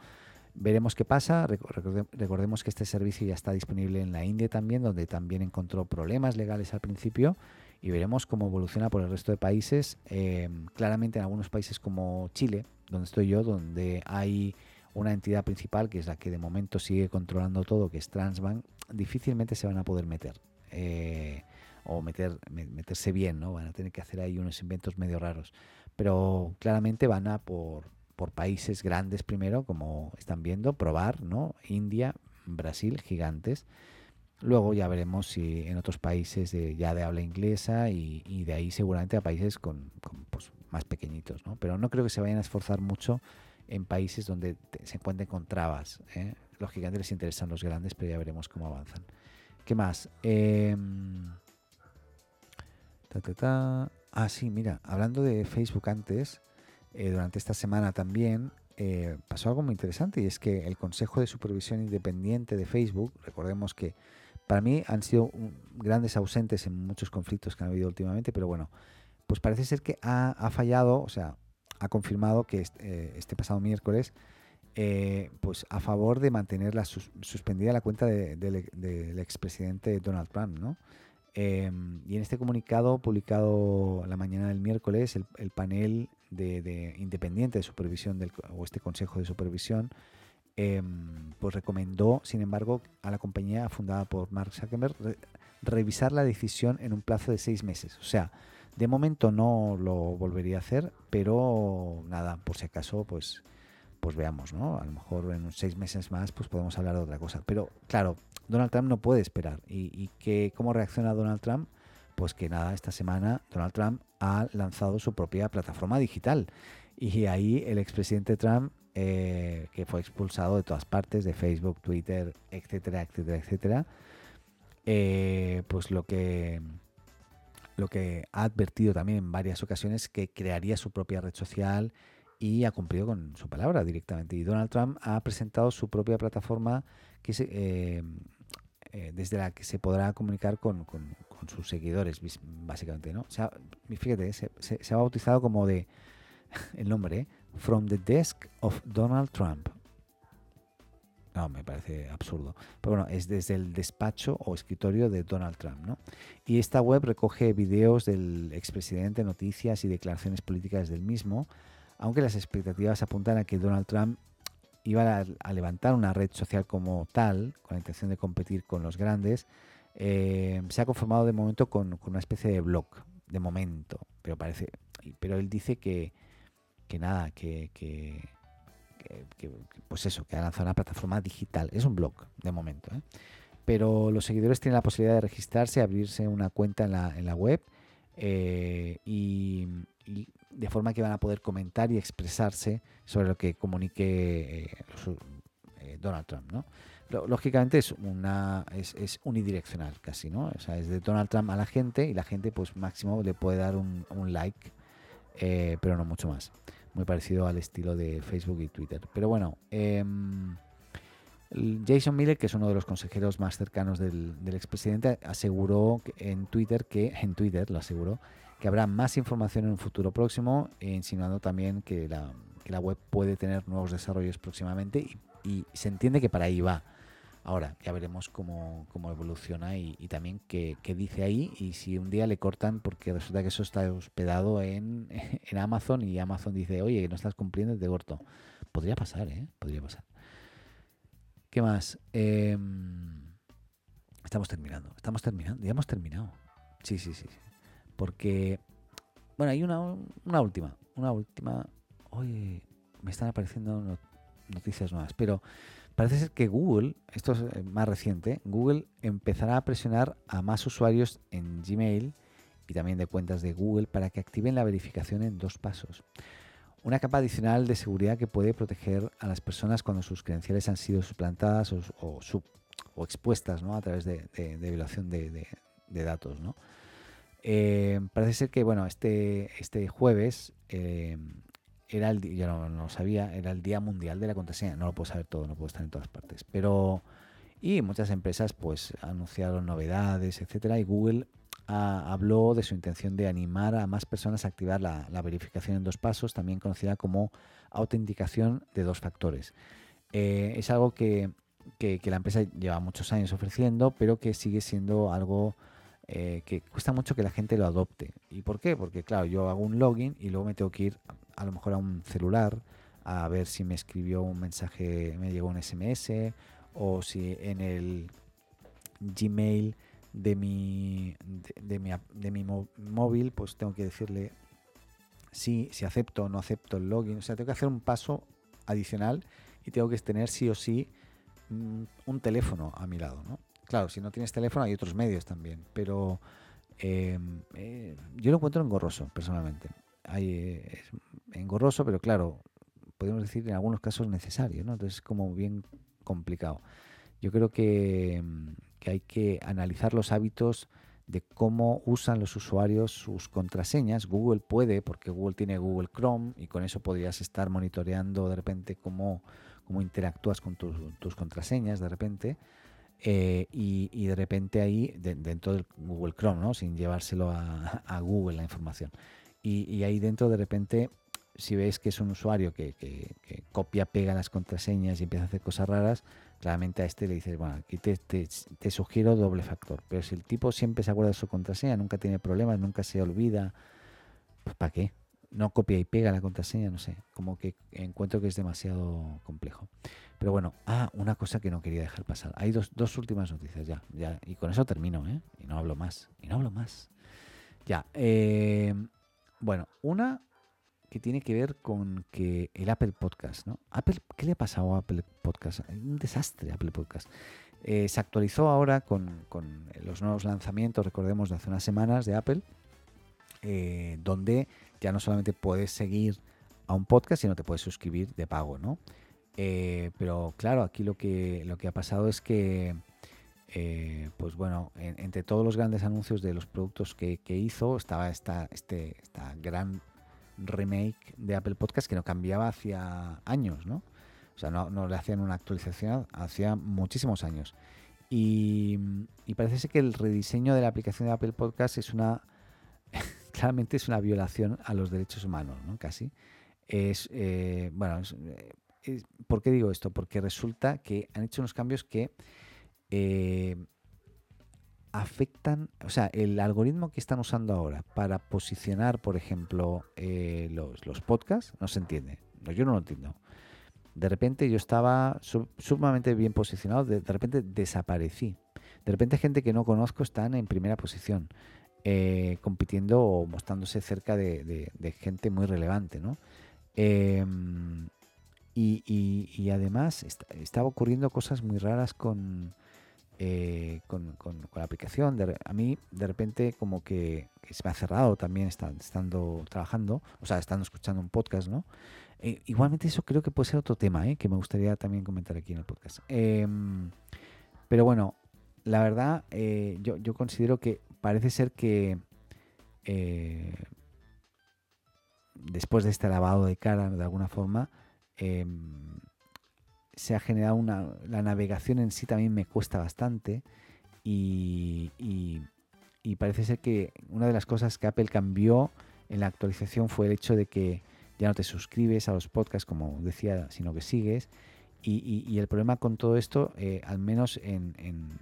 Veremos qué pasa. Recordemos que este servicio ya está disponible en la India también, donde también encontró problemas legales al principio. Y veremos cómo evoluciona por el resto de países. Em, claramente en algunos países como Chile, donde estoy yo, donde hay una entidad principal que es la que de momento sigue controlando todo, que es Transbank, difícilmente se van a poder meter. Eh, o meter, meterse bien, ¿no? Van a tener que hacer ahí unos inventos medio raros. Pero claramente van a por, por países grandes primero, como están viendo, probar, ¿no? India, Brasil, gigantes. Luego ya veremos si en otros países de, ya de habla inglesa y, de ahí seguramente a países con, pues, más pequeñitos, ¿no? Pero no creo que se vayan a esforzar mucho en países donde se encuentren con trabas. ¿eh? Lógicamente les interesan los grandes, pero ya veremos cómo avanzan. ¿Qué más? Em, ah, sí, mira, hablando de Facebook antes, eh, durante esta semana también eh, pasó algo muy interesante y es que el Consejo de Supervisión Independiente de Facebook, recordemos que para mí han sido grandes ausentes en muchos conflictos que han habido últimamente, pero bueno, pues parece ser que ha, fallado, o sea, ha confirmado que este, este pasado miércoles, eh, pues a favor de mantener la suspendida la cuenta del expresidente Donald Trump, ¿no? Em, y en este comunicado publicado la mañana del miércoles, el, panel de, independiente de supervisión del, o este consejo de supervisión, em, pues recomendó, sin embargo, a la compañía fundada por Mark Zuckerberg revisar la decisión en un plazo de seis meses. O sea, de momento no lo volvería a hacer, pero nada, por si acaso, pues, pues veamos, ¿no? A lo mejor en seis meses más, pues podemos hablar de otra cosa. Pero claro, Donald Trump no puede esperar. ¿Y, que, cómo reacciona Donald Trump? Pues que nada, esta semana Donald Trump ha lanzado su propia plataforma digital. Y ahí el expresidente Trump, eh, que fue expulsado de todas partes, de Facebook, Twitter, etcétera, etcétera, etcétera, eh, pues lo que lo que ha advertido también en varias ocasiones que crearía su propia red social y ha cumplido con su palabra directamente. Y Donald Trump ha presentado su propia plataforma que eh, eh, desde la que se podrá comunicar con, sus seguidores, básicamente. ¿no? O sea, fíjate, se, ha bautizado como de el nombre, ¿eh? From the Desk of Donald Trump. No, me parece absurdo. Pero bueno, es desde el despacho o escritorio de Donald Trump, ¿no? Y esta web recoge videos del expresidente, noticias y declaraciones políticas del mismo, aunque las expectativas apuntan a que Donald Trump iba a, levantar una red social como tal, con la intención de competir con los grandes, eh, se ha conformado de momento con, una especie de blog, de momento, pero parece, pero él dice que, que nada, que que, pues eso, que ha lanzado una plataforma digital. Es un blog de momento. ¿eh? Pero los seguidores tienen la posibilidad de registrarse, abrirse una cuenta en la, en la web eh, y, de forma que van a poder comentar y expresarse sobre lo que comunique eh, Donald Trump. ¿no? Lógicamente es una es, es, unidireccional casi, ¿no? O sea, es de Donald Trump a la gente y la gente pues máximo le puede dar un, un like, pero no mucho más muy parecido al estilo de Facebook y Twitter. Pero bueno, em, Jason Miller, que es uno de los consejeros más cercanos del, expresidente, aseguró en Twitter que, en Twitter lo aseguró, que habrá más información en un futuro próximo, insinuando también que la, web puede tener nuevos desarrollos próximamente y se entiende que para ahí va. Ahora, ya veremos cómo, evoluciona y, también qué, dice ahí y si un día le cortan porque resulta que eso está hospedado en, Amazon y Amazon dice, oye, no estás cumpliendo, te corto. Podría pasar, ¿eh? Podría pasar. ¿Qué más? Em, estamos terminando, estamos terminando, ya hemos terminado. Sí, sí, sí. Porque, bueno, hay una, una última, una última. Oye, me están apareciendo noticias nuevas, pero Parece ser que Google, esto es eh, más reciente, Google empezará a presionar a más usuarios en Gmail y también de cuentas de Google para que activen la verificación en dos pasos. Una capa adicional de seguridad que puede proteger a las personas cuando sus credenciales han sido suplantadas o, expuestas a través de, violación de, datos. Eh, parece ser que bueno, este, este jueves eh, era el yo no, lo sabía, era el Día Mundial de la Contraseña. No lo puedo saber todo, no puedo estar en todas partes. Pero, y muchas empresas pues anunciaron novedades, etcétera, y Google habló de su intención de animar a más personas a activar la, verificación en dos pasos, también conocida como autenticación de dos factores. Eh, es algo que, que, la empresa lleva muchos años ofreciendo, pero que sigue siendo algo eh, que cuesta mucho que la gente lo adopte. ¿Y por qué? Porque claro, yo hago un login y luego me tengo que ir a lo mejor a un celular a ver si me escribió un mensaje, me llegó un SMS o si en el Gmail de mi, de, mi, de mi móvil, pues tengo que decirle si, si acepto o no acepto el login. O sea, tengo que hacer un paso adicional y tengo que tener sí o sí mm, un teléfono a mi lado. ¿no? Claro, si no tienes teléfono hay otros medios también, pero em, eh, yo lo encuentro engorroso personalmente. Es engorroso, pero claro, podemos decir en algunos casos necesario, ¿no? Entonces es como bien complicado. Yo creo que, que hay que analizar los hábitos de cómo usan los usuarios sus contraseñas. Google puede, porque Google tiene Google Chrome y con eso podrías estar monitoreando de repente cómo, cómo interactúas con tus, contraseñas de repente. Eh, y, de repente ahí, dentro del Google Chrome, ¿no? sin llevárselo a, Google la información. Y, ahí dentro de repente, si ves que es un usuario que, que copia, pega las contraseñas y empieza a hacer cosas raras, claramente a este le dices, bueno, aquí te, te, sugiero doble factor. Pero si el tipo siempre se acuerda de su contraseña, nunca tiene problemas, nunca se olvida, pues ¿para qué? No copia y pega la contraseña, no sé. Como que encuentro que es demasiado complejo. Pero bueno, ah, una cosa que no quería dejar pasar. Hay dos, dos últimas noticias ya, ya. Y con eso termino, ¿eh? Y no hablo más. Y no hablo más. Ya. Eh, bueno, una que tiene que ver con que el Apple Podcast, ¿no? Apple, ¿Qué le ha pasado a Apple Podcast? Un desastre Apple Podcast. Eh, se actualizó ahora con, los nuevos lanzamientos, recordemos, de hace unas semanas de Apple, eh, donde ya no solamente puedes seguir a un podcast, sino te puedes suscribir de pago, ¿no? Eh, pero claro, aquí lo que, lo que ha pasado es que, pues bueno, entre todos los grandes anuncios de los productos que, hizo, estaba esta, este, esta gran remake de Apple Podcast que no cambiaba hacía años, ¿no? O sea, no, le hacían una actualización hacía muchísimos años. Y, parece ser que el rediseño de la aplicación de Apple Podcast es una. claramente es una violación a los derechos humanos, ¿no? Casi. Es. Eh, bueno, ¿por qué digo esto? Porque resulta que han hecho unos cambios que. Eh, afectan, o sea, el algoritmo que están usando ahora para posicionar, por ejemplo, eh, los, podcasts, no se entiende. yo no lo entiendo. De repente yo estaba sumamente bien posicionado, de, repente desaparecí. De repente gente que no conozco están en primera posición, eh, compitiendo o mostrándose cerca de, gente muy relevante, ¿no? Em, y, además estaba ocurriendo cosas muy raras con, eh, con, la aplicación. a mí, de repente, como que, se me ha cerrado también estando trabajando, o sea, estando escuchando un podcast, ¿no? Eh, igualmente, eso creo que puede ser otro tema, ¿eh? que me gustaría también comentar aquí en el podcast. Em, pero bueno, la verdad, yo, yo, considero que parece ser que después de este lavado de cara, de alguna forma, em, se ha generado una... La navegación en sí también me cuesta bastante y, parece ser que una de las cosas que Apple cambió en la actualización fue el hecho de que ya no te suscribes a los podcasts como decía, sino que sigues. Y, el problema con todo esto, eh, al menos en, en,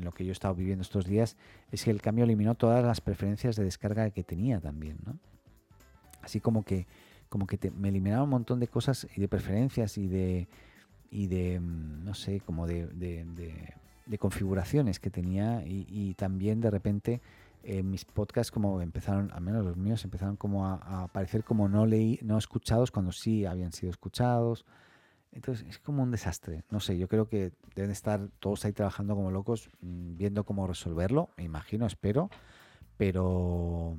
lo que yo he estado viviendo estos días, es que el cambio eliminó todas las preferencias de descarga que tenía también. ¿no? Así como que como que me eliminaba un montón de cosas y de preferencias y de, y de mm, no sé, como de, de, configuraciones que tenía y, también de repente eh, mis podcasts como empezaron, al menos los míos, empezaron como a, aparecer como no leí, no escuchados cuando sí habían sido escuchados. Entonces es como un desastre. No sé, yo creo que deben estar todos ahí trabajando como locos, mm, viendo cómo resolverlo, me imagino, espero. Pero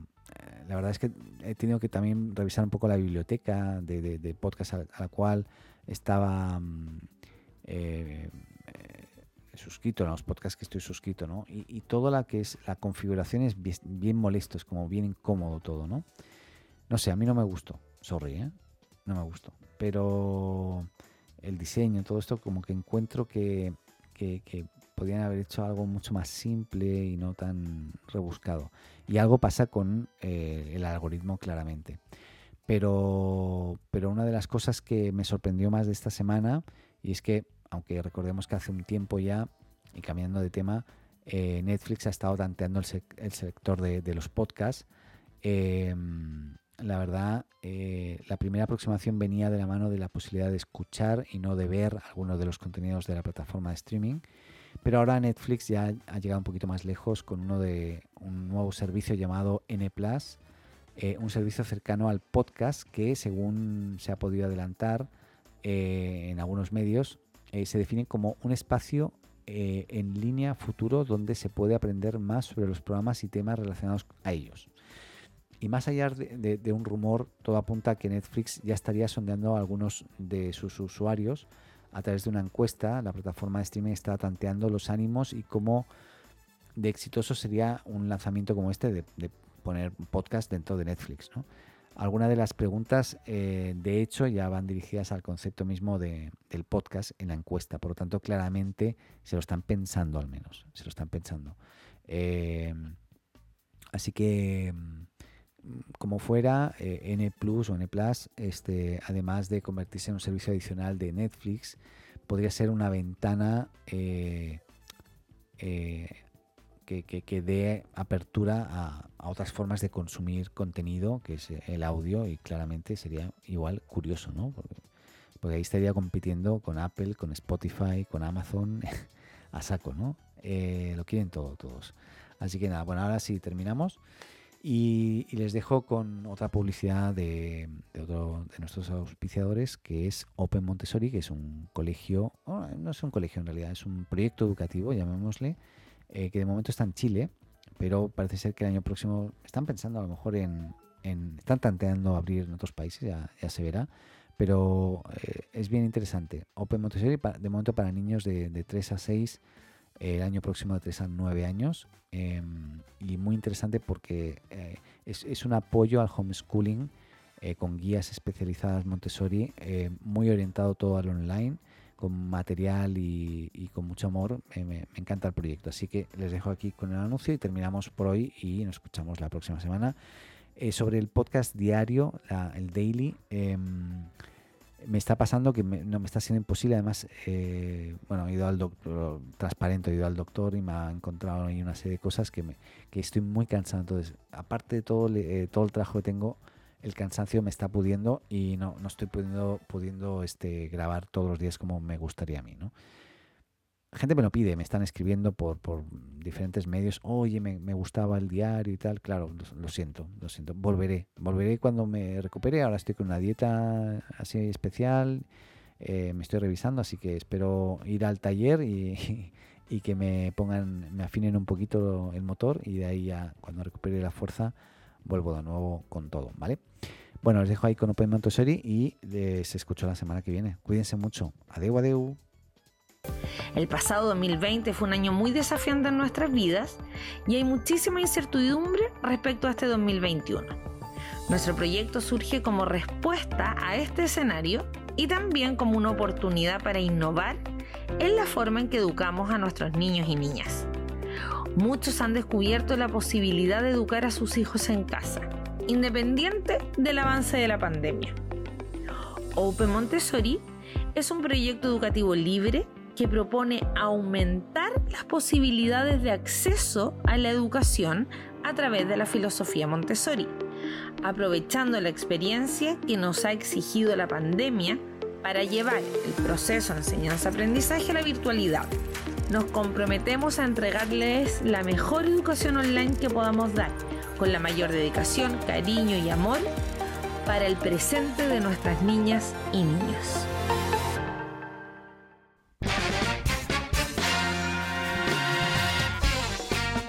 la verdad es que he tenido que también revisar un poco la biblioteca de, de, podcast a, la cual estaba mm, eh, suscrito, en los podcasts que estoy suscrito, ¿no? Y, toda la que es la configuración es bien, molesto, es como bien incómodo todo, ¿no? No sé, a mí no me gustó, sorry, ¿eh? No me gustó. Pero el diseño, todo esto, como que encuentro que, que podían haber hecho algo mucho más simple y no tan rebuscado. Y algo pasa con eh, el algoritmo claramente. Pero, pero una de las cosas que me sorprendió más de esta semana, y es que, aunque recordemos que hace un tiempo ya, y cambiando de tema, eh, Netflix ha estado tanteando el, sector de, los podcasts. Em, la verdad, eh, la primera aproximación venía de la mano de la posibilidad de escuchar y no de ver algunos de los contenidos de la plataforma de streaming. Pero ahora Netflix ya ha llegado un poquito más lejos con uno de un nuevo servicio llamado N eh, un servicio cercano al podcast que, según se ha podido adelantar eh, en algunos medios, eh, se define como un espacio en línea futuro donde se puede aprender más sobre los programas y temas relacionados a ellos. Y más allá de, un rumor, todo apunta a que Netflix ya estaría sondeando a algunos de sus usuarios a través de una encuesta. La plataforma de streaming está tanteando los ánimos y cómo de exitoso sería un lanzamiento como este de, poner un podcast dentro de Netflix. Algunas de las preguntas, eh, de hecho, ya van dirigidas al concepto mismo del podcast en la encuesta. Por lo tanto, claramente se lo están pensando al menos. Se lo están pensando. Eh, así que como fuera, eh, N Plus o N Plus, este, además de convertirse en un servicio adicional de Netflix, podría ser una ventana eh, eh, que, dé apertura a, otras formas de consumir contenido, que es el audio, y claramente sería igual curioso, ¿no? Porque, porque ahí estaría compitiendo con Apple, con Spotify, con Amazon, a saco, ¿no? lo quieren todo, todos. Así que nada, bueno, ahora sí terminamos. Y, les dejo con otra publicidad de, otro de nuestros auspiciadores, que es Open Montessori, que es un colegio, no es un colegio en realidad, es un proyecto educativo, llamémosle, eh, que de momento está en Chile, pero parece ser que el año próximo están pensando a lo mejor en, están tanteando abrir en otros países, ya, se verá, pero eh, es bien interesante. Open Montessori de momento para niños de, de 3 a 6 el año próximo de 3 a 9 años. Em, y muy interesante porque eh, es, un apoyo al homeschooling eh, con guías especializadas Montessori, eh, muy orientado todo al online, con material y, con mucho amor. Me, encanta el proyecto. Así que les dejo aquí con el anuncio y terminamos por hoy y nos escuchamos la próxima semana. sobre el podcast diario, el daily. Me está pasando que no me está siendo imposible. Además, eh, bueno, he ido al doctor, transparente, he ido al doctor y me ha encontrado ahí una serie de cosas que, me, que estoy muy cansado. Entonces, aparte de todo, eh, todo el trabajo que tengo, el cansancio me está pudiendo y no, no estoy pudiendo, pudiendo este, grabar todos los días como me gustaría a mí, ¿no? Gente me lo pide, me están escribiendo por, por diferentes medios, oye, me, gustaba el diario y tal, claro, lo, siento, lo siento, volveré, volveré cuando me recupere, ahora estoy con una dieta así especial, eh, me estoy revisando, así que espero ir al taller y, que me pongan, me afinen un poquito el motor y de ahí ya cuando recupere la fuerza vuelvo de nuevo con todo, ¿vale? Bueno, os dejo ahí con Open Montessori y les escucho la semana que viene. Cuídense mucho. Adeu, adeu. El pasado 2020 fue un año muy desafiante en nuestras vidas y hay muchísima incertidumbre respecto a este 2021. Nuestro proyecto surge como respuesta a este escenario y también como una oportunidad para innovar en la forma en que educamos a nuestros niños y niñas. Muchos han descubierto la posibilidad de educar a sus hijos en casa, independiente del avance de la pandemia. Open Montessori es un proyecto educativo libre que propone aumentar las posibilidades de acceso a la educación a través de la filosofía Montessori, aprovechando la experiencia que nos ha exigido la pandemia para llevar el proceso de enseñanza-aprendizaje a la virtualidad. Nos comprometemos a entregarles la mejor educación online que podamos dar, con la mayor dedicación, cariño y amor para el presente de nuestras niñas y niños.